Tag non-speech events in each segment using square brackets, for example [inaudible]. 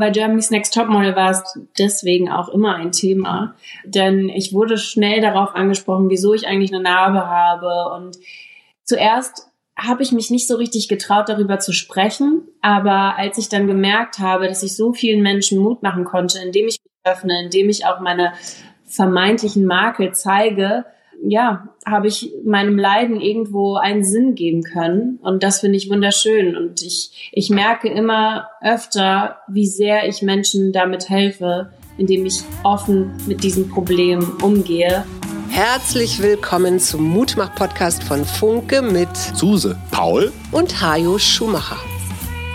Bei Germany's Next Topmodel war es deswegen auch immer ein Thema, denn ich wurde schnell darauf angesprochen, wieso ich eigentlich eine Narbe habe und zuerst habe ich mich nicht so richtig getraut, darüber zu sprechen. Aber als ich dann gemerkt habe, dass ich so vielen Menschen Mut machen konnte, indem ich mich öffne, indem ich auch meine vermeintlichen Makel zeige, ja, habe ich meinem Leiden irgendwo einen Sinn geben können. Und das finde ich wunderschön. Und ich, ich merke immer öfter, wie sehr ich Menschen damit helfe, indem ich offen mit diesem Problem umgehe. Herzlich willkommen zum Mutmach-Podcast von Funke mit Suse, Paul und Hajo Schumacher.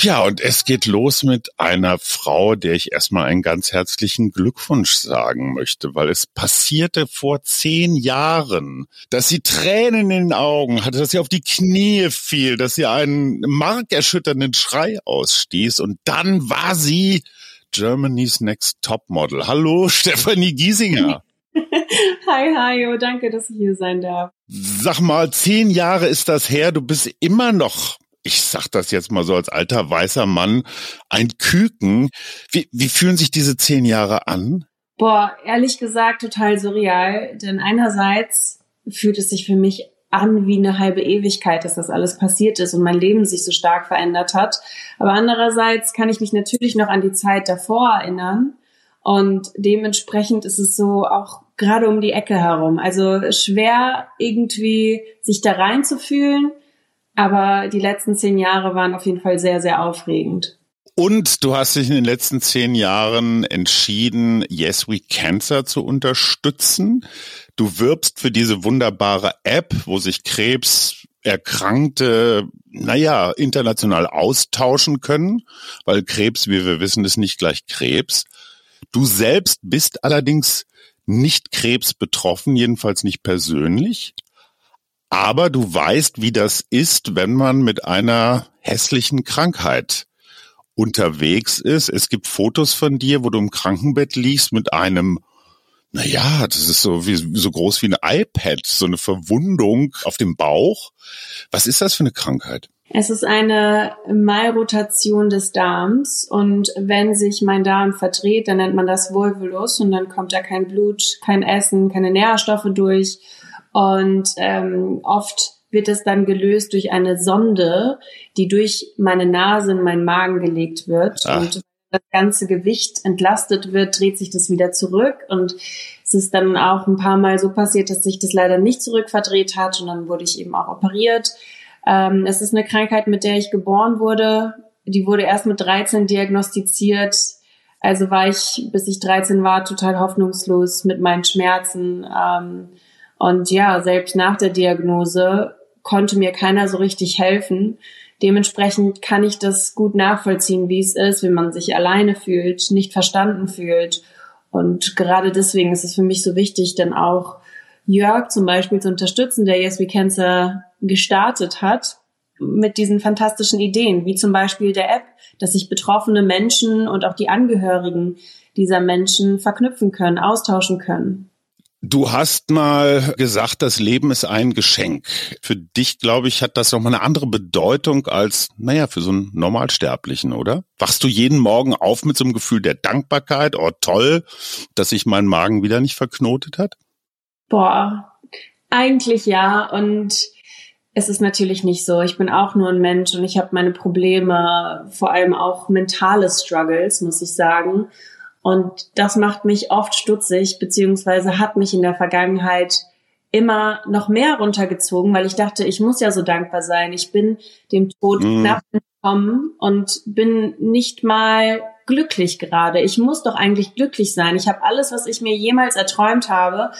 Ja, und es geht los mit einer Frau, der ich erstmal einen ganz herzlichen Glückwunsch sagen möchte, weil es passierte vor zehn Jahren, dass sie Tränen in den Augen hatte, dass sie auf die Knie fiel, dass sie einen markerschütternden Schrei ausstieß und dann war sie Germany's Next Top Model. Hallo, [laughs] Stefanie Giesinger. [laughs] Hi, hi, oh, danke, dass ich hier sein darf. Sag mal, zehn Jahre ist das her, du bist immer noch ich sag das jetzt mal so als alter weißer Mann, ein Küken. Wie, wie fühlen sich diese zehn Jahre an? Boah, ehrlich gesagt total surreal, denn einerseits fühlt es sich für mich an wie eine halbe Ewigkeit, dass das alles passiert ist und mein Leben sich so stark verändert hat. Aber andererseits kann ich mich natürlich noch an die Zeit davor erinnern und dementsprechend ist es so auch gerade um die Ecke herum. Also schwer irgendwie sich da reinzufühlen aber die letzten zehn Jahre waren auf jeden Fall sehr, sehr aufregend. Und du hast dich in den letzten zehn Jahren entschieden, Yes We Cancer zu unterstützen. Du wirbst für diese wunderbare App, wo sich Krebserkrankte, naja, international austauschen können, weil Krebs, wie wir wissen, ist nicht gleich Krebs. Du selbst bist allerdings nicht Krebs betroffen, jedenfalls nicht persönlich. Aber du weißt, wie das ist, wenn man mit einer hässlichen Krankheit unterwegs ist. Es gibt Fotos von dir, wo du im Krankenbett liegst mit einem, naja, das ist so wie, so groß wie ein iPad, so eine Verwundung auf dem Bauch. Was ist das für eine Krankheit? Es ist eine Malrotation des Darms und wenn sich mein Darm verdreht, dann nennt man das Volvulus und dann kommt da kein Blut, kein Essen, keine Nährstoffe durch und ähm, oft wird es dann gelöst durch eine Sonde, die durch meine Nase in meinen Magen gelegt wird. Ach. Und das ganze Gewicht entlastet wird, dreht sich das wieder zurück. Und es ist dann auch ein paar Mal so passiert, dass sich das leider nicht zurückverdreht hat. Und dann wurde ich eben auch operiert. Ähm, es ist eine Krankheit, mit der ich geboren wurde. Die wurde erst mit 13 diagnostiziert. Also war ich, bis ich 13 war, total hoffnungslos mit meinen Schmerzen. Ähm, und ja, selbst nach der Diagnose konnte mir keiner so richtig helfen. Dementsprechend kann ich das gut nachvollziehen, wie es ist, wenn man sich alleine fühlt, nicht verstanden fühlt. Und gerade deswegen ist es für mich so wichtig, dann auch Jörg zum Beispiel zu unterstützen, der Yes We Cancer gestartet hat, mit diesen fantastischen Ideen, wie zum Beispiel der App, dass sich betroffene Menschen und auch die Angehörigen dieser Menschen verknüpfen können, austauschen können. Du hast mal gesagt, das Leben ist ein Geschenk. Für dich, glaube ich, hat das nochmal eine andere Bedeutung als, naja, für so einen Normalsterblichen, oder? Wachst du jeden Morgen auf mit so einem Gefühl der Dankbarkeit? Oh, toll, dass sich mein Magen wieder nicht verknotet hat? Boah, eigentlich ja. Und es ist natürlich nicht so. Ich bin auch nur ein Mensch und ich habe meine Probleme, vor allem auch mentale Struggles, muss ich sagen. Und das macht mich oft stutzig, beziehungsweise hat mich in der Vergangenheit immer noch mehr runtergezogen, weil ich dachte, ich muss ja so dankbar sein. Ich bin dem Tod mm. knapp entkommen und bin nicht mal glücklich gerade. Ich muss doch eigentlich glücklich sein. Ich habe alles, was ich mir jemals erträumt habe.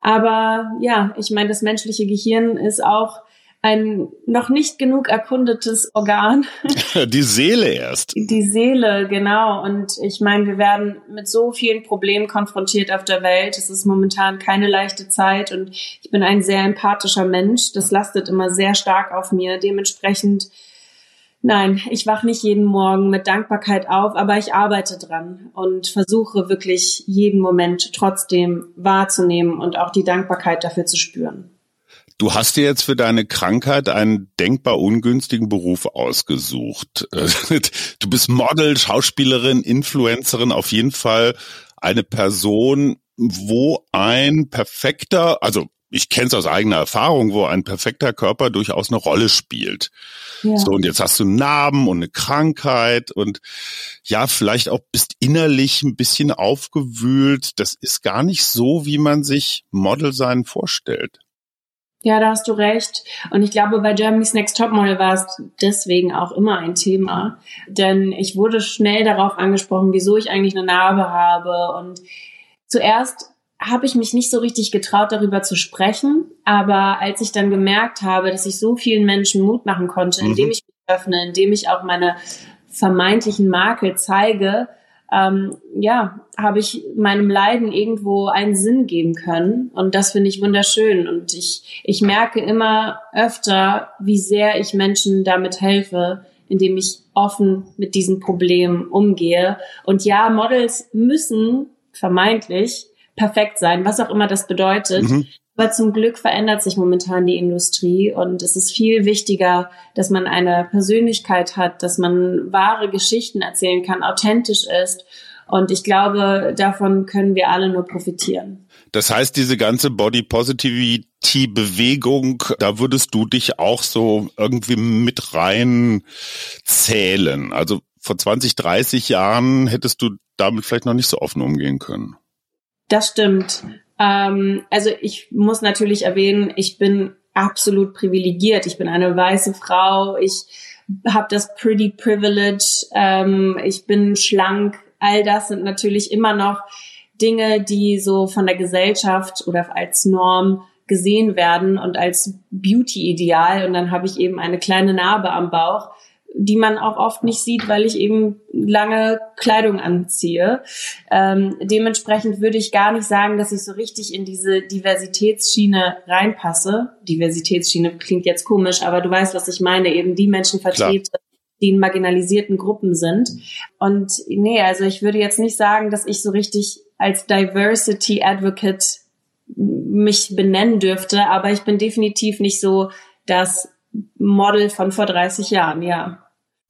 Aber ja, ich meine, das menschliche Gehirn ist auch ein noch nicht genug erkundetes Organ. [laughs] Die Seele erst. Die Seele, genau. Und ich meine, wir werden mit so vielen Problemen konfrontiert auf der Welt. Es ist momentan keine leichte Zeit und ich bin ein sehr empathischer Mensch. Das lastet immer sehr stark auf mir. Dementsprechend Nein, ich wach nicht jeden Morgen mit Dankbarkeit auf, aber ich arbeite dran und versuche wirklich jeden Moment trotzdem wahrzunehmen und auch die Dankbarkeit dafür zu spüren. Du hast dir jetzt für deine Krankheit einen denkbar ungünstigen Beruf ausgesucht. [laughs] Du bist Model, Schauspielerin, Influencerin, auf jeden Fall eine Person, wo ein perfekter, also ich kenne es aus eigener Erfahrung, wo ein perfekter Körper durchaus eine Rolle spielt. Ja. So, und jetzt hast du Narben und eine Krankheit und ja, vielleicht auch bist innerlich ein bisschen aufgewühlt. Das ist gar nicht so, wie man sich Model sein vorstellt. Ja, da hast du recht. Und ich glaube, bei Germany's Next Topmodel war es deswegen auch immer ein Thema. Denn ich wurde schnell darauf angesprochen, wieso ich eigentlich eine Narbe habe. Und zuerst habe ich mich nicht so richtig getraut, darüber zu sprechen. Aber als ich dann gemerkt habe, dass ich so vielen Menschen Mut machen konnte, indem mhm. ich mich öffne, indem ich auch meine vermeintlichen Makel zeige, ähm, ja, habe ich meinem Leiden irgendwo einen Sinn geben können. Und das finde ich wunderschön. Und ich, ich merke immer öfter, wie sehr ich Menschen damit helfe, indem ich offen mit diesen Problemen umgehe. Und ja, Models müssen vermeintlich perfekt sein, was auch immer das bedeutet. Mhm. Aber zum Glück verändert sich momentan die Industrie und es ist viel wichtiger, dass man eine Persönlichkeit hat, dass man wahre Geschichten erzählen kann, authentisch ist. Und ich glaube, davon können wir alle nur profitieren. Das heißt, diese ganze Body Positivity Bewegung, da würdest du dich auch so irgendwie mit rein zählen. Also vor 20, 30 Jahren hättest du damit vielleicht noch nicht so offen umgehen können. Das stimmt. Ähm, also ich muss natürlich erwähnen, ich bin absolut privilegiert. Ich bin eine weiße Frau. Ich habe das Pretty Privilege. Ähm, ich bin schlank. All das sind natürlich immer noch Dinge, die so von der Gesellschaft oder als Norm gesehen werden und als Beauty-Ideal. Und dann habe ich eben eine kleine Narbe am Bauch die man auch oft nicht sieht, weil ich eben lange Kleidung anziehe. Ähm, dementsprechend würde ich gar nicht sagen, dass ich so richtig in diese Diversitätsschiene reinpasse. Diversitätsschiene klingt jetzt komisch, aber du weißt, was ich meine, eben die Menschen vertrete, Klar. die in marginalisierten Gruppen sind. Und nee, also ich würde jetzt nicht sagen, dass ich so richtig als Diversity Advocate mich benennen dürfte, aber ich bin definitiv nicht so das Model von vor 30 Jahren, ja.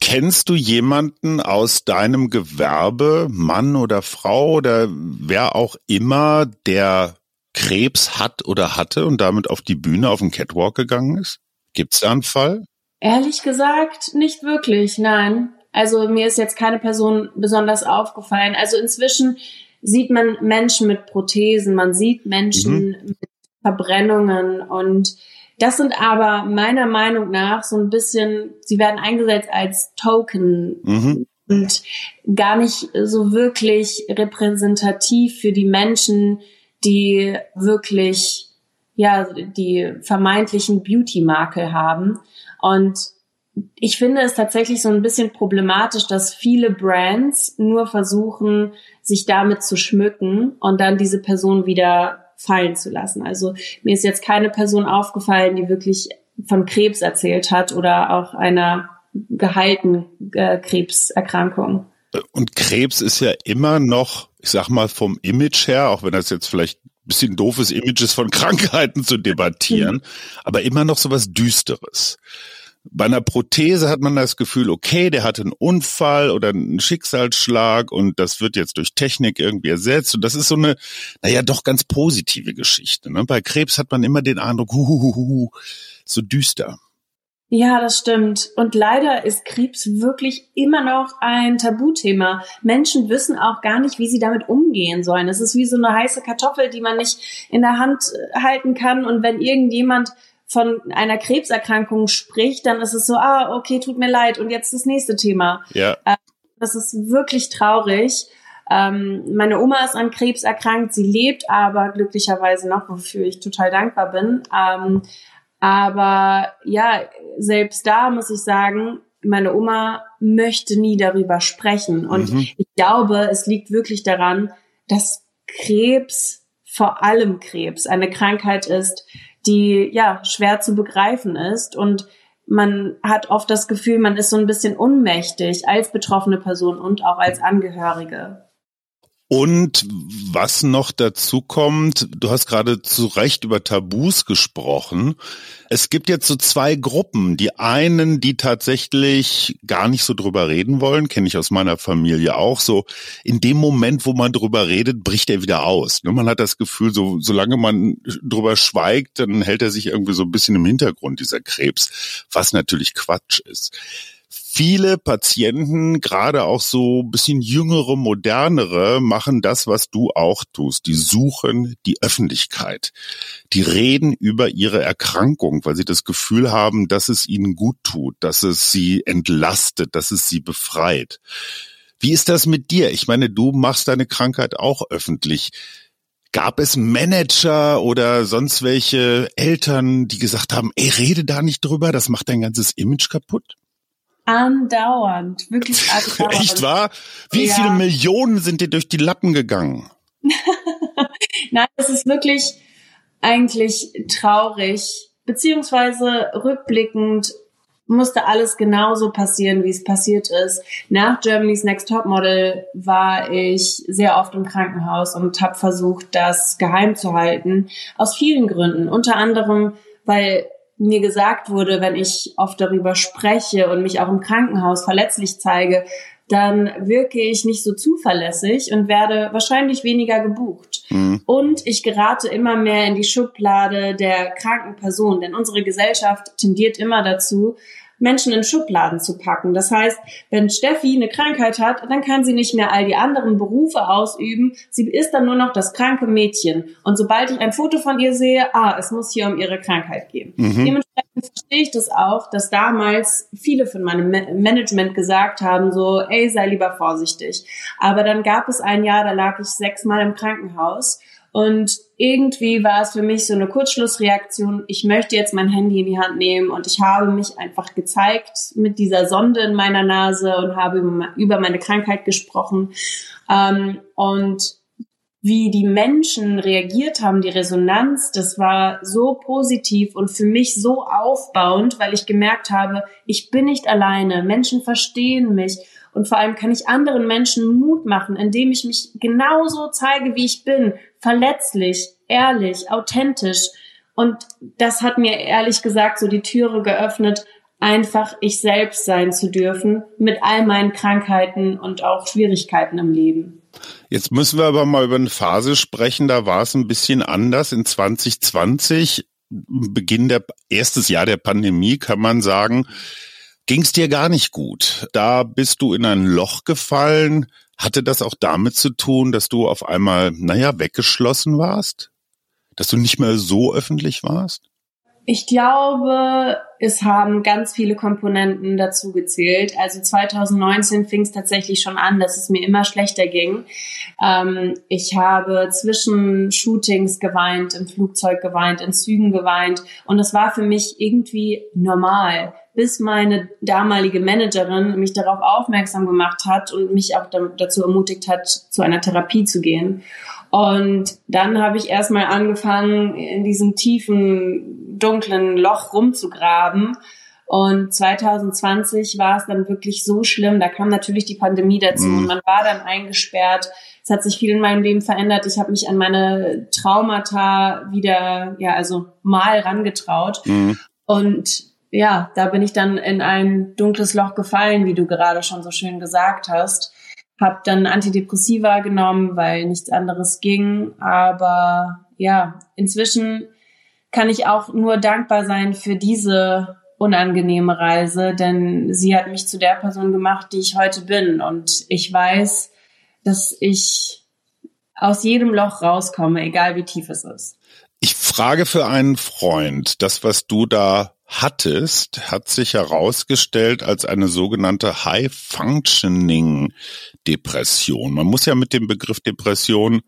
Kennst du jemanden aus deinem Gewerbe, Mann oder Frau oder wer auch immer, der Krebs hat oder hatte und damit auf die Bühne, auf den Catwalk gegangen ist? Gibt's da einen Fall? Ehrlich gesagt, nicht wirklich, nein. Also mir ist jetzt keine Person besonders aufgefallen. Also inzwischen sieht man Menschen mit Prothesen, man sieht Menschen mhm. mit Verbrennungen und das sind aber meiner Meinung nach so ein bisschen, sie werden eingesetzt als Token mhm. und gar nicht so wirklich repräsentativ für die Menschen, die wirklich, ja, die vermeintlichen Beauty-Makel haben. Und ich finde es tatsächlich so ein bisschen problematisch, dass viele Brands nur versuchen, sich damit zu schmücken und dann diese Person wieder fallen zu lassen. Also mir ist jetzt keine Person aufgefallen, die wirklich von Krebs erzählt hat oder auch einer geheilten äh, Krebserkrankung. Und Krebs ist ja immer noch, ich sag mal, vom Image her, auch wenn das jetzt vielleicht ein bisschen doofes Image ist, von [laughs] Krankheiten zu debattieren, mhm. aber immer noch so was Düsteres. Bei einer Prothese hat man das Gefühl, okay, der hatte einen Unfall oder einen Schicksalsschlag und das wird jetzt durch Technik irgendwie ersetzt. Und das ist so eine, naja, doch ganz positive Geschichte. Ne? Bei Krebs hat man immer den Eindruck, huhuhuhu, so düster. Ja, das stimmt. Und leider ist Krebs wirklich immer noch ein Tabuthema. Menschen wissen auch gar nicht, wie sie damit umgehen sollen. Es ist wie so eine heiße Kartoffel, die man nicht in der Hand halten kann. Und wenn irgendjemand von einer Krebserkrankung spricht, dann ist es so, ah, okay, tut mir leid und jetzt das nächste Thema. Ja. Ähm, das ist wirklich traurig. Ähm, meine Oma ist an Krebs erkrankt, sie lebt aber glücklicherweise noch, wofür ich total dankbar bin. Ähm, Aber ja, selbst da muss ich sagen, meine Oma möchte nie darüber sprechen. Und mhm. ich glaube, es liegt wirklich daran, dass Krebs, vor allem Krebs, eine Krankheit ist, die ja schwer zu begreifen ist und man hat oft das Gefühl, man ist so ein bisschen unmächtig als betroffene Person und auch als Angehörige. Und was noch dazu kommt, du hast gerade zu Recht über Tabus gesprochen. Es gibt jetzt so zwei Gruppen. Die einen, die tatsächlich gar nicht so drüber reden wollen, kenne ich aus meiner Familie auch. So in dem Moment, wo man drüber redet, bricht er wieder aus. Ne, man hat das Gefühl, so solange man drüber schweigt, dann hält er sich irgendwie so ein bisschen im Hintergrund, dieser Krebs, was natürlich Quatsch ist viele Patienten, gerade auch so bisschen jüngere, modernere, machen das, was du auch tust. Die suchen die Öffentlichkeit. Die reden über ihre Erkrankung, weil sie das Gefühl haben, dass es ihnen gut tut, dass es sie entlastet, dass es sie befreit. Wie ist das mit dir? Ich meine, du machst deine Krankheit auch öffentlich. Gab es Manager oder sonst welche Eltern, die gesagt haben, ey, rede da nicht drüber, das macht dein ganzes Image kaputt? Andauernd, wirklich [laughs] andauernd. Echt wahr? Wie ja. viele Millionen sind dir durch die Lappen gegangen? [laughs] Nein, es ist wirklich eigentlich traurig, beziehungsweise rückblickend musste alles genauso passieren, wie es passiert ist. Nach Germany's Next Top Model war ich sehr oft im Krankenhaus und habe versucht, das geheim zu halten. Aus vielen Gründen. Unter anderem, weil mir gesagt wurde, wenn ich oft darüber spreche und mich auch im Krankenhaus verletzlich zeige, dann wirke ich nicht so zuverlässig und werde wahrscheinlich weniger gebucht. Mhm. Und ich gerate immer mehr in die Schublade der kranken Person, denn unsere Gesellschaft tendiert immer dazu, Menschen in Schubladen zu packen. Das heißt, wenn Steffi eine Krankheit hat, dann kann sie nicht mehr all die anderen Berufe ausüben. Sie ist dann nur noch das kranke Mädchen. Und sobald ich ein Foto von ihr sehe, ah, es muss hier um ihre Krankheit gehen. Mhm. Dementsprechend verstehe ich das auch, dass damals viele von meinem Management gesagt haben, so, ey, sei lieber vorsichtig. Aber dann gab es ein Jahr, da lag ich sechsmal im Krankenhaus und irgendwie war es für mich so eine Kurzschlussreaktion. Ich möchte jetzt mein Handy in die Hand nehmen und ich habe mich einfach gezeigt mit dieser Sonde in meiner Nase und habe über meine Krankheit gesprochen. Ähm, und wie die Menschen reagiert haben, die Resonanz, das war so positiv und für mich so aufbauend, weil ich gemerkt habe, ich bin nicht alleine, Menschen verstehen mich und vor allem kann ich anderen Menschen Mut machen, indem ich mich genauso zeige, wie ich bin, verletzlich, ehrlich, authentisch. Und das hat mir ehrlich gesagt so die Türe geöffnet, einfach ich selbst sein zu dürfen mit all meinen Krankheiten und auch Schwierigkeiten im Leben. Jetzt müssen wir aber mal über eine Phase sprechen, da war es ein bisschen anders. In 2020, Beginn der erstes Jahr der Pandemie, kann man sagen, ging es dir gar nicht gut. Da bist du in ein Loch gefallen. Hatte das auch damit zu tun, dass du auf einmal, naja, weggeschlossen warst? Dass du nicht mehr so öffentlich warst? Ich glaube, es haben ganz viele Komponenten dazu gezählt. Also 2019 fing es tatsächlich schon an, dass es mir immer schlechter ging. Ähm, ich habe zwischen Shootings geweint, im Flugzeug geweint, in Zügen geweint und das war für mich irgendwie normal bis meine damalige Managerin mich darauf aufmerksam gemacht hat und mich auch dazu ermutigt hat, zu einer Therapie zu gehen. Und dann habe ich erstmal angefangen, in diesem tiefen, dunklen Loch rumzugraben. Und 2020 war es dann wirklich so schlimm. Da kam natürlich die Pandemie dazu mhm. und man war dann eingesperrt. Es hat sich viel in meinem Leben verändert. Ich habe mich an meine Traumata wieder, ja, also mal rangetraut. Mhm. Und ja, da bin ich dann in ein dunkles Loch gefallen, wie du gerade schon so schön gesagt hast. Hab dann Antidepressiva genommen, weil nichts anderes ging. Aber ja, inzwischen kann ich auch nur dankbar sein für diese unangenehme Reise, denn sie hat mich zu der Person gemacht, die ich heute bin. Und ich weiß, dass ich aus jedem Loch rauskomme, egal wie tief es ist. Ich frage für einen Freund, das, was du da hattest, hat sich herausgestellt als eine sogenannte High-Functioning-Depression. Man muss ja mit dem Begriff Depression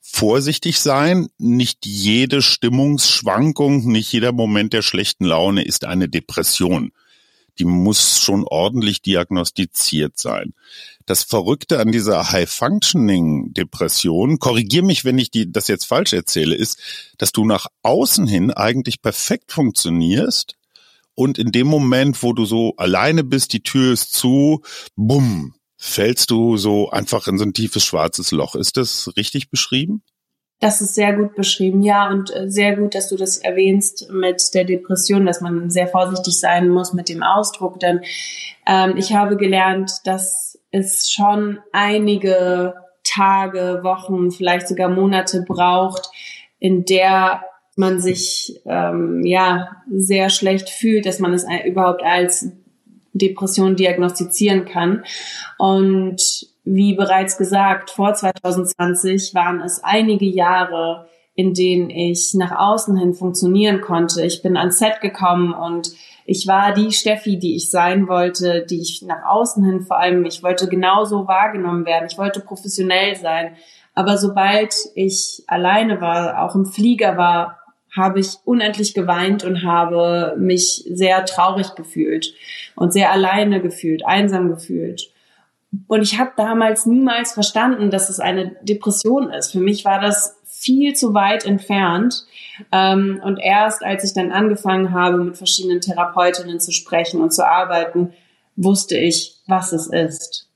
vorsichtig sein. Nicht jede Stimmungsschwankung, nicht jeder Moment der schlechten Laune ist eine Depression. Die muss schon ordentlich diagnostiziert sein. Das Verrückte an dieser High-Functioning-Depression, korrigier mich, wenn ich die, das jetzt falsch erzähle, ist, dass du nach außen hin eigentlich perfekt funktionierst und in dem Moment, wo du so alleine bist, die Tür ist zu, bumm, fällst du so einfach in so ein tiefes schwarzes Loch. Ist das richtig beschrieben? Das ist sehr gut beschrieben, ja, und äh, sehr gut, dass du das erwähnst mit der Depression, dass man sehr vorsichtig sein muss mit dem Ausdruck, denn ähm, ich habe gelernt, dass es schon einige Tage, Wochen, vielleicht sogar Monate braucht, in der man sich ähm, ja sehr schlecht fühlt, dass man es überhaupt als Depression diagnostizieren kann. Und wie bereits gesagt, vor 2020 waren es einige Jahre, in denen ich nach außen hin funktionieren konnte. Ich bin ans Set gekommen und ich war die Steffi, die ich sein wollte, die ich nach außen hin vor allem, ich wollte genauso wahrgenommen werden. Ich wollte professionell sein. Aber sobald ich alleine war, auch im Flieger war, habe ich unendlich geweint und habe mich sehr traurig gefühlt und sehr alleine gefühlt, einsam gefühlt. Und ich habe damals niemals verstanden, dass es eine Depression ist. Für mich war das viel zu weit entfernt. Ähm, und erst als ich dann angefangen habe, mit verschiedenen Therapeutinnen zu sprechen und zu arbeiten, wusste ich, was es ist.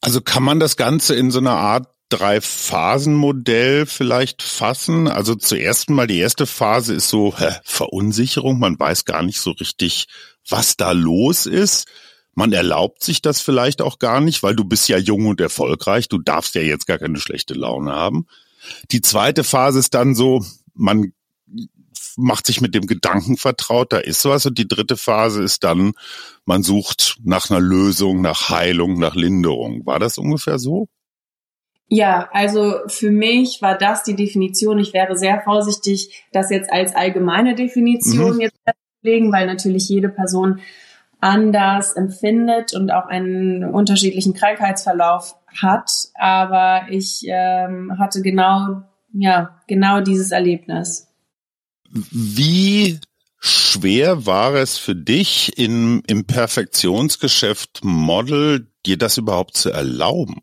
Also kann man das Ganze in so einer Art Drei-Phasen-Modell vielleicht fassen? Also zuerst mal die erste Phase ist so hä, Verunsicherung. Man weiß gar nicht so richtig, was da los ist. Man erlaubt sich das vielleicht auch gar nicht, weil du bist ja jung und erfolgreich. Du darfst ja jetzt gar keine schlechte Laune haben. Die zweite Phase ist dann so, man macht sich mit dem Gedanken vertraut, da ist was. Und die dritte Phase ist dann, man sucht nach einer Lösung, nach Heilung, nach Linderung. War das ungefähr so? Ja, also für mich war das die Definition. Ich wäre sehr vorsichtig, das jetzt als allgemeine Definition mhm. jetzt festzulegen, weil natürlich jede Person anders empfindet und auch einen unterschiedlichen Krankheitsverlauf hat. Aber ich ähm, hatte genau, ja, genau dieses Erlebnis. Wie schwer war es für dich im, im Perfektionsgeschäft Model, dir das überhaupt zu erlauben?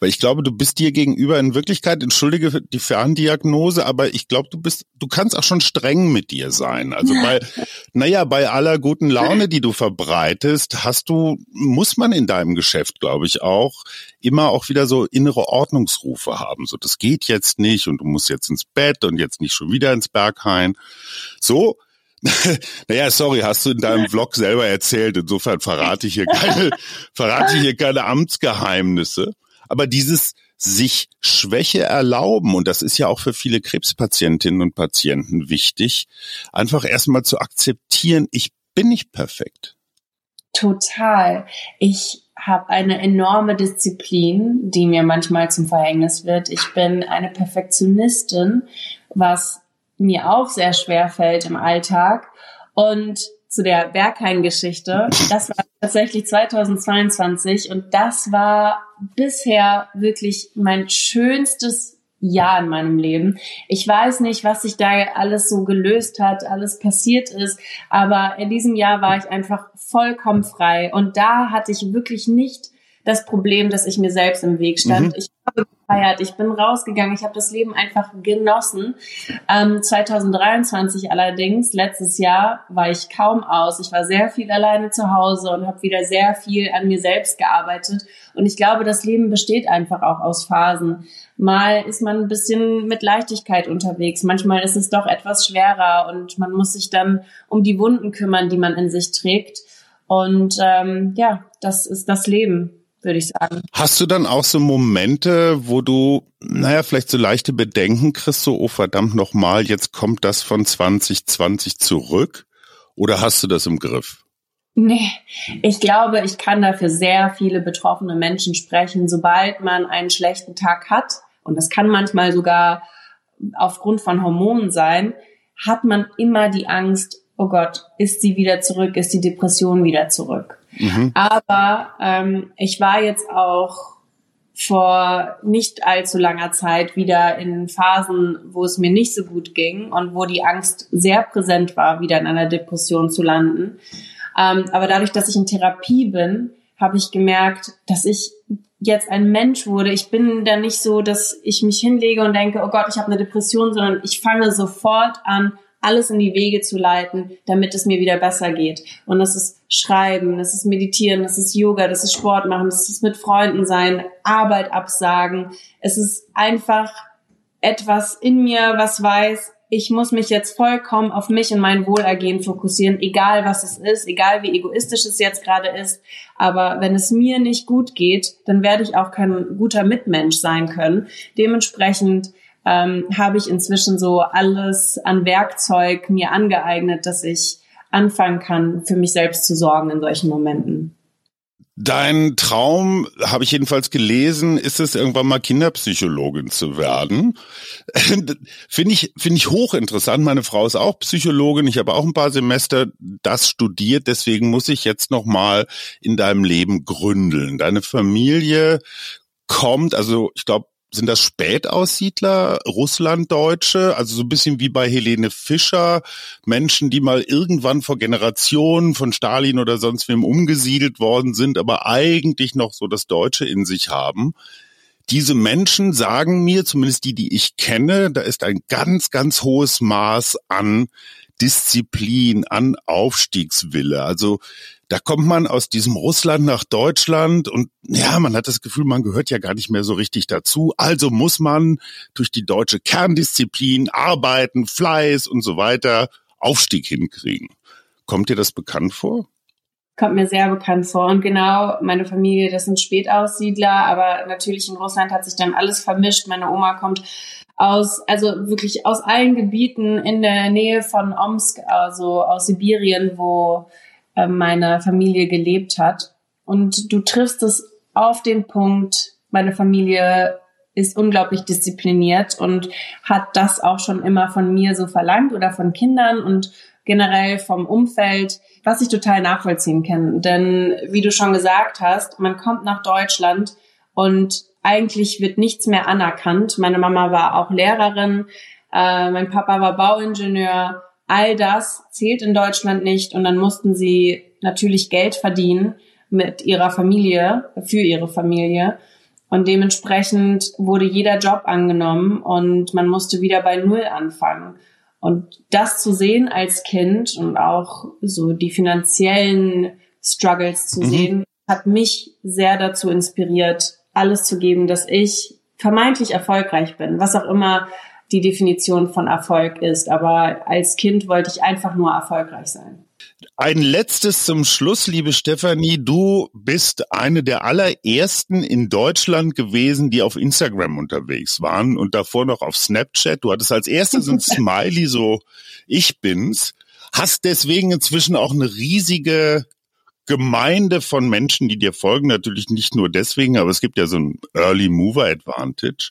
Weil ich glaube, du bist dir gegenüber in Wirklichkeit, entschuldige die Ferndiagnose, aber ich glaube, du bist, du kannst auch schon streng mit dir sein. Also bei, naja, bei aller guten Laune, die du verbreitest, hast du, muss man in deinem Geschäft, glaube ich, auch immer auch wieder so innere Ordnungsrufe haben. So, das geht jetzt nicht und du musst jetzt ins Bett und jetzt nicht schon wieder ins Berghain. So, [laughs] naja, sorry, hast du in deinem Vlog selber erzählt. Insofern verrate ich hier keine, [laughs] verrate ich hier keine Amtsgeheimnisse. Aber dieses sich Schwäche erlauben, und das ist ja auch für viele Krebspatientinnen und Patienten wichtig, einfach erstmal zu akzeptieren, ich bin nicht perfekt. Total. Ich habe eine enorme Disziplin, die mir manchmal zum Verhängnis wird. Ich bin eine Perfektionistin, was mir auch sehr schwer fällt im Alltag. Und zu der Berghain-Geschichte. Das war tatsächlich 2022 und das war bisher wirklich mein schönstes Jahr in meinem Leben. Ich weiß nicht, was sich da alles so gelöst hat, alles passiert ist, aber in diesem Jahr war ich einfach vollkommen frei und da hatte ich wirklich nicht das Problem, dass ich mir selbst im Weg stand. Mhm. Ich gefeiert, ich bin rausgegangen, ich habe das Leben einfach genossen. Ähm, 2023 allerdings, letztes Jahr, war ich kaum aus. Ich war sehr viel alleine zu Hause und habe wieder sehr viel an mir selbst gearbeitet. Und ich glaube, das Leben besteht einfach auch aus Phasen. Mal ist man ein bisschen mit Leichtigkeit unterwegs, manchmal ist es doch etwas schwerer und man muss sich dann um die Wunden kümmern, die man in sich trägt. Und ähm, ja, das ist das Leben würde ich sagen. Hast du dann auch so Momente, wo du, naja, vielleicht so leichte Bedenken kriegst, so, oh verdammt nochmal, jetzt kommt das von 2020 zurück? Oder hast du das im Griff? Nee, ich glaube, ich kann dafür sehr viele betroffene Menschen sprechen. Sobald man einen schlechten Tag hat, und das kann manchmal sogar aufgrund von Hormonen sein, hat man immer die Angst, oh Gott, ist sie wieder zurück, ist die Depression wieder zurück. Mhm. Aber ähm, ich war jetzt auch vor nicht allzu langer Zeit wieder in Phasen, wo es mir nicht so gut ging und wo die Angst sehr präsent war, wieder in einer Depression zu landen. Ähm, aber dadurch, dass ich in Therapie bin, habe ich gemerkt, dass ich jetzt ein Mensch wurde. Ich bin da nicht so, dass ich mich hinlege und denke, oh Gott, ich habe eine Depression, sondern ich fange sofort an, alles in die Wege zu leiten, damit es mir wieder besser geht. Und das ist Schreiben, das ist Meditieren, das ist Yoga, das ist Sport machen, das ist mit Freunden sein, Arbeit absagen. Es ist einfach etwas in mir, was weiß, ich muss mich jetzt vollkommen auf mich und mein Wohlergehen fokussieren, egal was es ist, egal wie egoistisch es jetzt gerade ist. Aber wenn es mir nicht gut geht, dann werde ich auch kein guter Mitmensch sein können. Dementsprechend ähm, habe ich inzwischen so alles an Werkzeug mir angeeignet, dass ich anfangen kann, für mich selbst zu sorgen in solchen Momenten. Dein Traum, habe ich jedenfalls gelesen, ist es irgendwann mal Kinderpsychologin zu werden. [laughs] finde ich finde ich hochinteressant. Meine Frau ist auch Psychologin. Ich habe auch ein paar Semester das studiert. Deswegen muss ich jetzt noch mal in deinem Leben gründeln. Deine Familie kommt, also ich glaube sind das Spätaussiedler, Russlanddeutsche, also so ein bisschen wie bei Helene Fischer, Menschen, die mal irgendwann vor Generationen von Stalin oder sonst wem umgesiedelt worden sind, aber eigentlich noch so das Deutsche in sich haben. Diese Menschen sagen mir, zumindest die, die ich kenne, da ist ein ganz, ganz hohes Maß an Disziplin, an Aufstiegswille. Also da kommt man aus diesem Russland nach Deutschland und ja, man hat das Gefühl, man gehört ja gar nicht mehr so richtig dazu. Also muss man durch die deutsche Kerndisziplin arbeiten, Fleiß und so weiter Aufstieg hinkriegen. Kommt dir das bekannt vor? Kommt mir sehr bekannt vor. Und genau, meine Familie, das sind Spätaussiedler, aber natürlich in Russland hat sich dann alles vermischt. Meine Oma kommt aus, also wirklich aus allen Gebieten in der Nähe von Omsk, also aus Sibirien, wo äh, meine Familie gelebt hat. Und du triffst es auf den Punkt, meine Familie ist unglaublich diszipliniert und hat das auch schon immer von mir so verlangt oder von Kindern und generell vom Umfeld, was ich total nachvollziehen kann. Denn wie du schon gesagt hast, man kommt nach Deutschland und eigentlich wird nichts mehr anerkannt. Meine Mama war auch Lehrerin, äh, mein Papa war Bauingenieur all das zählt in Deutschland nicht und dann mussten sie natürlich Geld verdienen mit ihrer Familie, für ihre Familie. Und dementsprechend wurde jeder Job angenommen und man musste wieder bei Null anfangen. Und das zu sehen als Kind und auch so die finanziellen Struggles zu mhm. sehen, hat mich sehr dazu inspiriert, alles zu geben, dass ich vermeintlich erfolgreich bin, was auch immer die Definition von Erfolg ist. Aber als Kind wollte ich einfach nur erfolgreich sein. Ein letztes zum Schluss, liebe Stefanie. Du bist eine der allerersten in Deutschland gewesen, die auf Instagram unterwegs waren und davor noch auf Snapchat. Du hattest als erstes ein [laughs] Smiley, so ich bin's. Hast deswegen inzwischen auch eine riesige Gemeinde von Menschen, die dir folgen. Natürlich nicht nur deswegen, aber es gibt ja so ein Early Mover Advantage.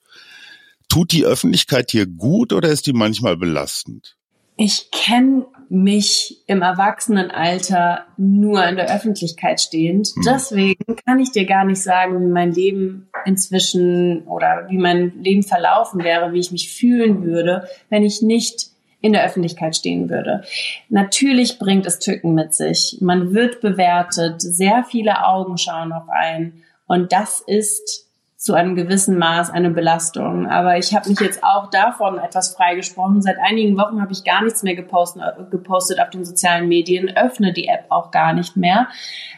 Tut die Öffentlichkeit hier gut oder ist die manchmal belastend? Ich kenne mich im Erwachsenenalter nur in der Öffentlichkeit stehend. Hm. Deswegen kann ich dir gar nicht sagen, wie mein Leben inzwischen oder wie mein Leben verlaufen wäre, wie ich mich fühlen würde, wenn ich nicht in der Öffentlichkeit stehen würde. Natürlich bringt es Tücken mit sich. Man wird bewertet, sehr viele Augen schauen auf einen und das ist zu einem gewissen Maß eine Belastung. Aber ich habe mich jetzt auch davon etwas freigesprochen. Seit einigen Wochen habe ich gar nichts mehr gepostet, gepostet auf den sozialen Medien, öffne die App auch gar nicht mehr,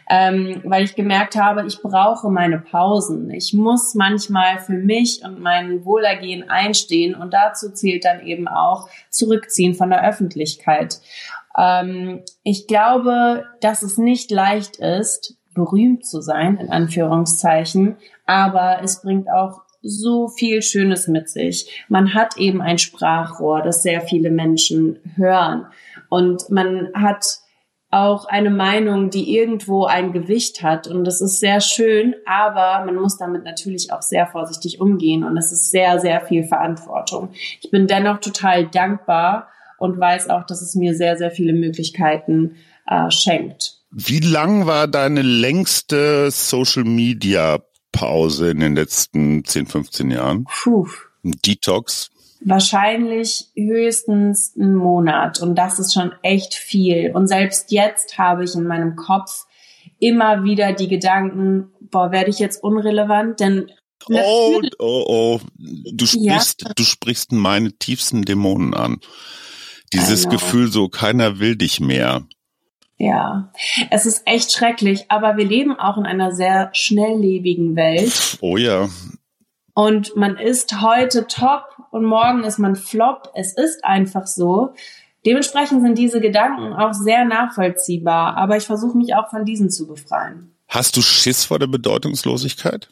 ähm, weil ich gemerkt habe, ich brauche meine Pausen. Ich muss manchmal für mich und mein Wohlergehen einstehen und dazu zählt dann eben auch zurückziehen von der Öffentlichkeit. Ähm, ich glaube, dass es nicht leicht ist, berühmt zu sein, in Anführungszeichen, aber es bringt auch so viel Schönes mit sich. Man hat eben ein Sprachrohr, das sehr viele Menschen hören. Und man hat auch eine Meinung, die irgendwo ein Gewicht hat. Und das ist sehr schön, aber man muss damit natürlich auch sehr vorsichtig umgehen. Und es ist sehr, sehr viel Verantwortung. Ich bin dennoch total dankbar und weiß auch, dass es mir sehr, sehr viele Möglichkeiten äh, schenkt. Wie lang war deine längste Social Media Pause in den letzten 10, 15 Jahren? Puh. Ein Detox? Wahrscheinlich höchstens einen Monat und das ist schon echt viel. Und selbst jetzt habe ich in meinem Kopf immer wieder die Gedanken, boah, werde ich jetzt unrelevant? Denn Oh, oh, oh. Du sprichst, ja. du sprichst meine tiefsten Dämonen an. Dieses genau. Gefühl so, keiner will dich mehr. Ja, es ist echt schrecklich, aber wir leben auch in einer sehr schnelllebigen Welt. Oh ja. Und man ist heute top und morgen ist man flop. Es ist einfach so. Dementsprechend sind diese Gedanken auch sehr nachvollziehbar, aber ich versuche mich auch von diesen zu befreien. Hast du Schiss vor der Bedeutungslosigkeit?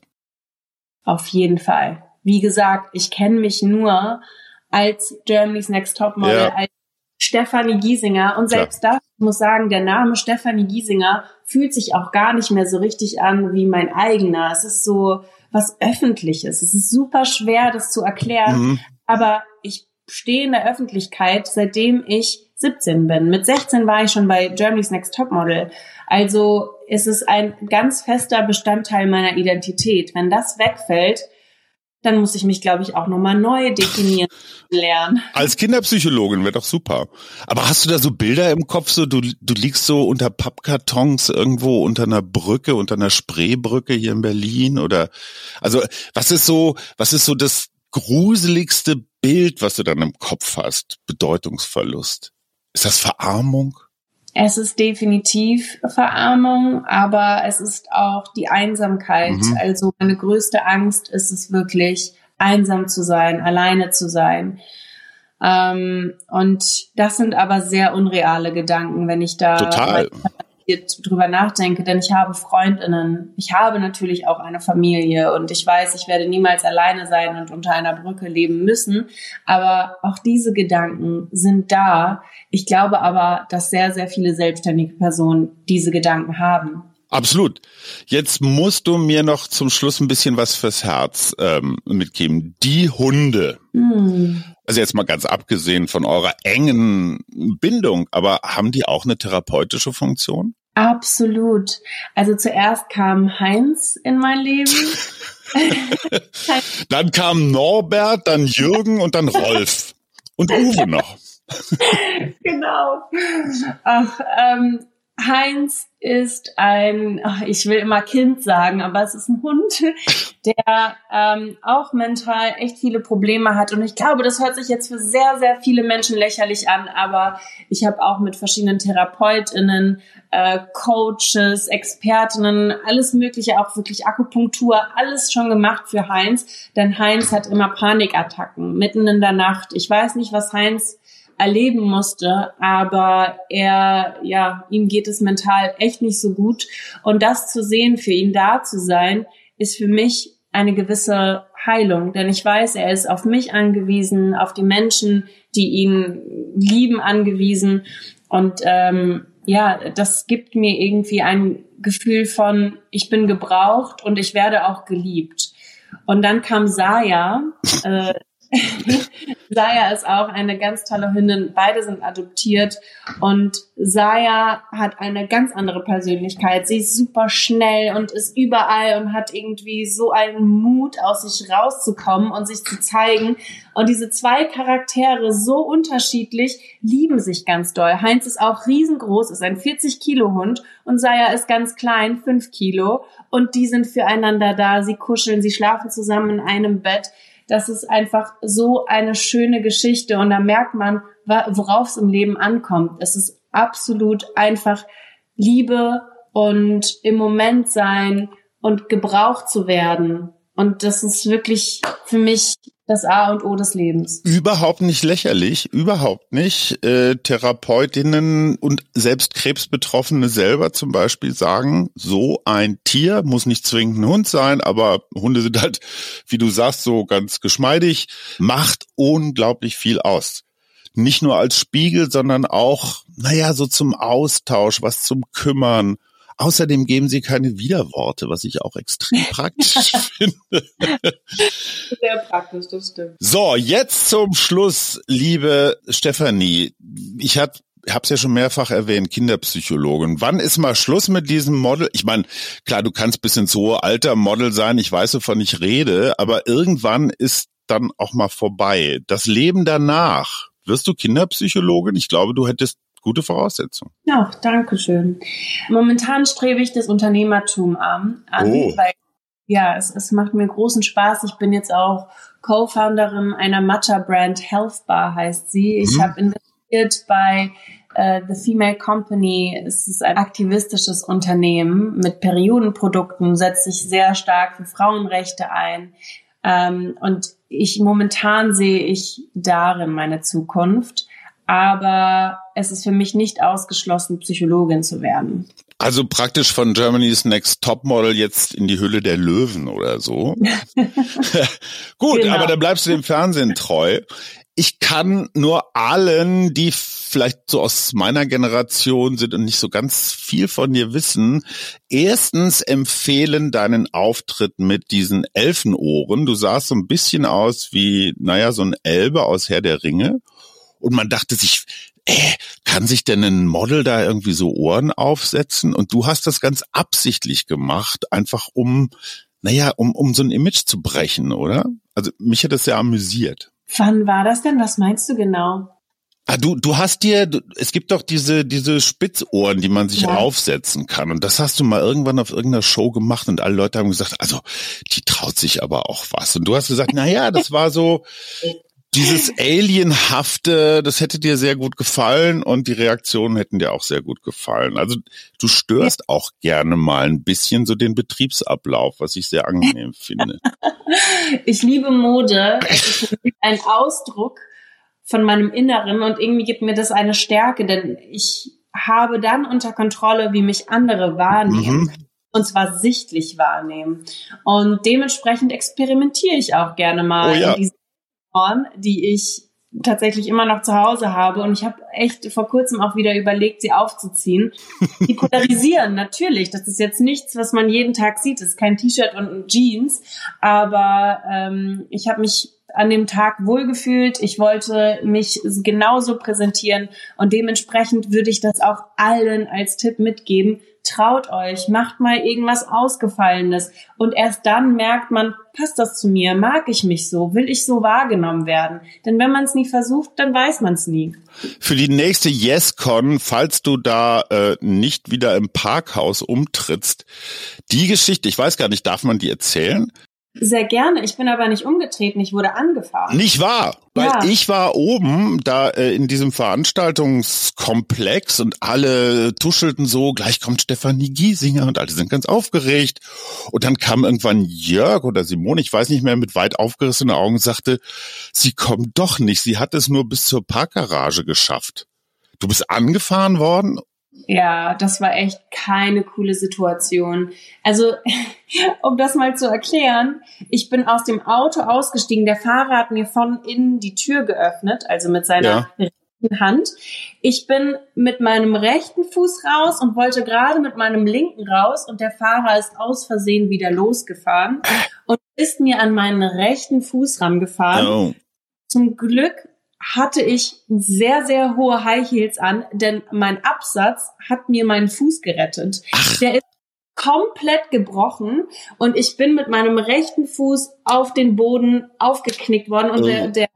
Auf jeden Fall. Wie gesagt, ich kenne mich nur als Germany's Next Top Model, ja. als Stefanie Giesinger. Und selbst Klar. das, ich muss sagen, der Name Stefanie Giesinger fühlt sich auch gar nicht mehr so richtig an wie mein eigener. Es ist so was Öffentliches. Es ist super schwer, das zu erklären. Mhm. Aber ich stehe in der Öffentlichkeit, seitdem ich 17 bin. Mit 16 war ich schon bei Germany's Next Top Model. Also ist es ein ganz fester Bestandteil meiner Identität. Wenn das wegfällt, dann muss ich mich, glaube ich, auch nochmal neu definieren lernen. Als Kinderpsychologin wäre doch super. Aber hast du da so Bilder im Kopf, so du, du liegst so unter Pappkartons irgendwo unter einer Brücke, unter einer Spreebrücke hier in Berlin oder also was ist so, was ist so das gruseligste Bild, was du dann im Kopf hast? Bedeutungsverlust. Ist das Verarmung? Es ist definitiv Verarmung, aber es ist auch die Einsamkeit. Mhm. Also meine größte Angst ist es wirklich, einsam zu sein, alleine zu sein. Ähm, und das sind aber sehr unreale Gedanken, wenn ich da Total drüber nachdenke, denn ich habe Freundinnen, ich habe natürlich auch eine Familie und ich weiß, ich werde niemals alleine sein und unter einer Brücke leben müssen, aber auch diese Gedanken sind da. Ich glaube aber, dass sehr, sehr viele selbstständige Personen diese Gedanken haben. Absolut. Jetzt musst du mir noch zum Schluss ein bisschen was fürs Herz ähm, mitgeben. Die Hunde. Hm. Also jetzt mal ganz abgesehen von eurer engen Bindung, aber haben die auch eine therapeutische Funktion? Absolut. Also zuerst kam Heinz in mein Leben. [laughs] dann kam Norbert, dann Jürgen und dann Rolf. Und Uwe noch. [laughs] genau. Ach, ähm, Heinz ist ein, ich will immer Kind sagen, aber es ist ein Hund, [laughs] der ähm, auch mental echt viele Probleme hat. Und ich glaube, das hört sich jetzt für sehr, sehr viele Menschen lächerlich an, aber ich habe auch mit verschiedenen Therapeutinnen, äh, Coaches, Expertinnen, alles Mögliche, auch wirklich Akupunktur, alles schon gemacht für Heinz. Denn Heinz hat immer Panikattacken mitten in der Nacht. Ich weiß nicht, was Heinz erleben musste, aber er, ja, ihm geht es mental echt nicht so gut. Und das zu sehen, für ihn da zu sein, ist für mich eine gewisse Heilung, denn ich weiß, er ist auf mich angewiesen, auf die Menschen, die ihn lieben, angewiesen. Und ähm, ja, das gibt mir irgendwie ein Gefühl von, ich bin gebraucht und ich werde auch geliebt. Und dann kam Saya, äh, [laughs] Saya ist auch eine ganz tolle Hündin. Beide sind adoptiert und Saya hat eine ganz andere Persönlichkeit. Sie ist super schnell und ist überall und hat irgendwie so einen Mut, aus sich rauszukommen und sich zu zeigen. Und diese zwei Charaktere, so unterschiedlich, lieben sich ganz doll. Heinz ist auch riesengroß, ist ein 40 Kilo Hund und Saya ist ganz klein, 5 Kilo. Und die sind füreinander da. Sie kuscheln, sie schlafen zusammen in einem Bett das ist einfach so eine schöne Geschichte und da merkt man, worauf es im Leben ankommt. Es ist absolut einfach Liebe und im Moment sein und gebraucht zu werden. Und das ist wirklich für mich das A und O des Lebens. Überhaupt nicht lächerlich, überhaupt nicht. Äh, Therapeutinnen und selbst Krebsbetroffene selber zum Beispiel sagen, so ein Tier muss nicht zwingend ein Hund sein, aber Hunde sind halt, wie du sagst, so ganz geschmeidig, macht unglaublich viel aus. Nicht nur als Spiegel, sondern auch, naja, so zum Austausch, was zum Kümmern, Außerdem geben sie keine Widerworte, was ich auch extrem [laughs] praktisch finde. Sehr praktisch, das stimmt. So, jetzt zum Schluss, liebe Stefanie. Ich hatte habe es ja schon mehrfach erwähnt, Kinderpsychologin. Wann ist mal Schluss mit diesem Model? Ich meine, klar, du kannst bis ins hohe Alter Model sein, ich weiß, wovon ich rede, aber irgendwann ist dann auch mal vorbei. Das Leben danach. Wirst du Kinderpsychologin? Ich glaube, du hättest gute Voraussetzungen. Ja, danke schön. Momentan strebe ich das Unternehmertum an, oh. weil ja, es, es macht mir großen Spaß. Ich bin jetzt auch Co-Founderin einer Matcha-Brand Health Bar heißt sie. Ich mhm. habe investiert bei uh, The Female Company. Es ist ein aktivistisches Unternehmen mit Periodenprodukten, setzt sich sehr stark für Frauenrechte ein. Ähm, und ich momentan sehe ich darin meine Zukunft aber es ist für mich nicht ausgeschlossen, Psychologin zu werden. Also praktisch von Germany's Next Topmodel jetzt in die Hülle der Löwen oder so. [laughs] Gut, genau. aber da bleibst du dem Fernsehen treu. Ich kann nur allen, die vielleicht so aus meiner Generation sind und nicht so ganz viel von dir wissen, erstens empfehlen deinen Auftritt mit diesen Elfenohren. Du sahst so ein bisschen aus wie, naja, so ein Elbe aus Herr der Ringe. Und man dachte sich, äh, kann sich denn ein Model da irgendwie so Ohren aufsetzen? Und du hast das ganz absichtlich gemacht, einfach um, naja, um, um so ein Image zu brechen, oder? Also mich hat das sehr amüsiert. Wann war das denn? Was meinst du genau? Ah, du, du hast dir, du, es gibt doch diese, diese Spitzohren, die man sich ja. aufsetzen kann. Und das hast du mal irgendwann auf irgendeiner Show gemacht und alle Leute haben gesagt, also, die traut sich aber auch was. Und du hast gesagt, na ja, das war so, dieses Alienhafte, das hätte dir sehr gut gefallen und die Reaktionen hätten dir auch sehr gut gefallen. Also du störst auch gerne mal ein bisschen so den Betriebsablauf, was ich sehr angenehm [laughs] finde. Ich liebe Mode. Es ist ein Ausdruck von meinem Inneren und irgendwie gibt mir das eine Stärke, denn ich habe dann unter Kontrolle, wie mich andere wahrnehmen. Mhm und zwar sichtlich wahrnehmen. Und dementsprechend experimentiere ich auch gerne mal oh ja. in Ohren, die ich tatsächlich immer noch zu Hause habe und ich habe echt vor kurzem auch wieder überlegt, sie aufzuziehen. Die [laughs] polarisieren natürlich. Das ist jetzt nichts, was man jeden Tag sieht. Das ist kein T-Shirt und Jeans, aber ähm, ich habe mich an dem Tag wohlgefühlt. Ich wollte mich genauso präsentieren und dementsprechend würde ich das auch allen als Tipp mitgeben traut euch, macht mal irgendwas Ausgefallenes. Und erst dann merkt man, passt das zu mir? Mag ich mich so? Will ich so wahrgenommen werden? Denn wenn man es nie versucht, dann weiß man es nie. Für die nächste YesCon, falls du da äh, nicht wieder im Parkhaus umtrittst, die Geschichte, ich weiß gar nicht, darf man die erzählen? Sehr gerne. Ich bin aber nicht umgetreten. Ich wurde angefahren. Nicht wahr? Weil ja. ich war oben da äh, in diesem Veranstaltungskomplex und alle tuschelten so, gleich kommt Stefanie Giesinger und alle sind ganz aufgeregt. Und dann kam irgendwann Jörg oder Simone, ich weiß nicht mehr, mit weit aufgerissenen Augen und sagte, sie kommt doch nicht. Sie hat es nur bis zur Parkgarage geschafft. Du bist angefahren worden ja, das war echt keine coole Situation. Also, [laughs] um das mal zu erklären, ich bin aus dem Auto ausgestiegen. Der Fahrer hat mir von innen die Tür geöffnet, also mit seiner ja. rechten Hand. Ich bin mit meinem rechten Fuß raus und wollte gerade mit meinem linken raus und der Fahrer ist aus Versehen wieder losgefahren und ist mir an meinen rechten Fuß rangefahren. Oh. Zum Glück hatte ich sehr, sehr hohe High Heels an, denn mein Absatz hat mir meinen Fuß gerettet. Ach. Der ist komplett gebrochen und ich bin mit meinem rechten Fuß auf den Boden aufgeknickt worden und oh. der, der,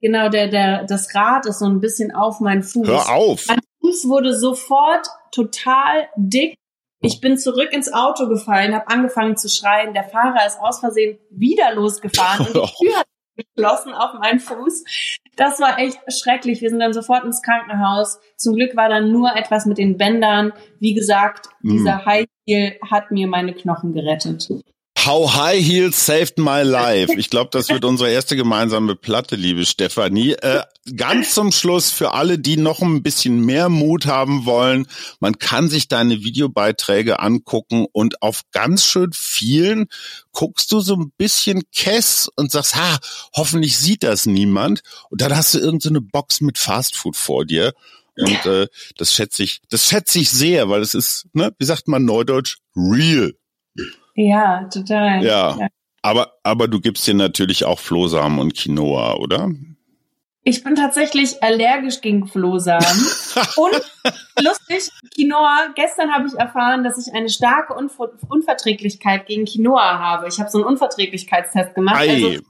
genau, der, der, das Rad ist so ein bisschen auf meinen Fuß. Hör auf! Mein Fuß wurde sofort total dick. Ich bin zurück ins Auto gefallen, habe angefangen zu schreien. Der Fahrer ist aus Versehen wieder losgefahren und die [laughs] Tür hat geschlossen auf meinen Fuß. Das war echt schrecklich. Wir sind dann sofort ins Krankenhaus. Zum Glück war dann nur etwas mit den Bändern. Wie gesagt, mm. dieser High Heel hat mir meine Knochen gerettet. How High Heels Saved My Life. Ich glaube, das wird unsere erste gemeinsame Platte, liebe Stefanie. Äh, ganz zum Schluss für alle, die noch ein bisschen mehr Mut haben wollen. Man kann sich deine Videobeiträge angucken und auf ganz schön vielen guckst du so ein bisschen Kess und sagst, ha, hoffentlich sieht das niemand. Und dann hast du irgendeine so Box mit Fastfood vor dir. Und äh, das schätze ich, das schätze ich sehr, weil es ist, ne, wie sagt man neudeutsch, real. Ja, total. Ja. ja. Aber, aber du gibst dir natürlich auch Flohsamen und Quinoa, oder? Ich bin tatsächlich allergisch gegen Flohsamen. [laughs] und lustig, Quinoa. Gestern habe ich erfahren, dass ich eine starke Unver Unverträglichkeit gegen Quinoa habe. Ich habe so einen Unverträglichkeitstest gemacht. Ei. Also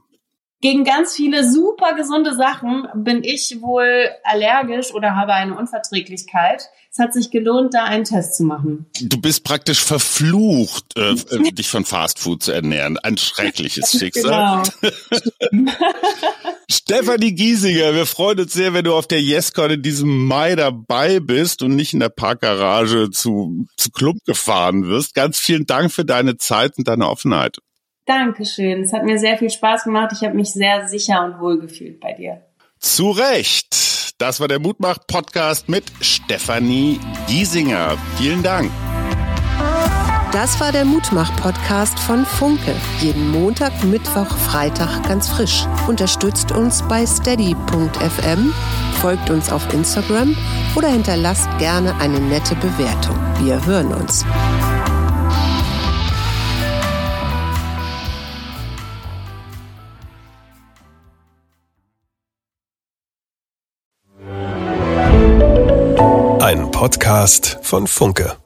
gegen ganz viele super gesunde Sachen bin ich wohl allergisch oder habe eine Unverträglichkeit. Es hat sich gelohnt, da einen Test zu machen. Du bist praktisch verflucht, äh, äh dich von Fastfood zu ernähren. Ein schreckliches [laughs] Schicksal. Genau. [laughs] Stefanie Giesinger, wir freuen uns sehr, wenn du auf der YesCon in diesem Mai dabei bist und nicht in der Parkgarage zu, zu Club gefahren wirst. Ganz vielen Dank für deine Zeit und deine Offenheit. Dankeschön. Es hat mir sehr viel Spaß gemacht. Ich habe mich sehr sicher und wohl gefühlt bei dir. Zu Recht. Das war der Mutmach-Podcast mit Stefanie Giesinger. Vielen Dank. Das war der Mutmach-Podcast von Funke. Jeden Montag, Mittwoch, Freitag ganz frisch. Unterstützt uns bei steady.fm, folgt uns auf Instagram oder hinterlasst gerne eine nette Bewertung. Wir hören uns. Podcast von Funke.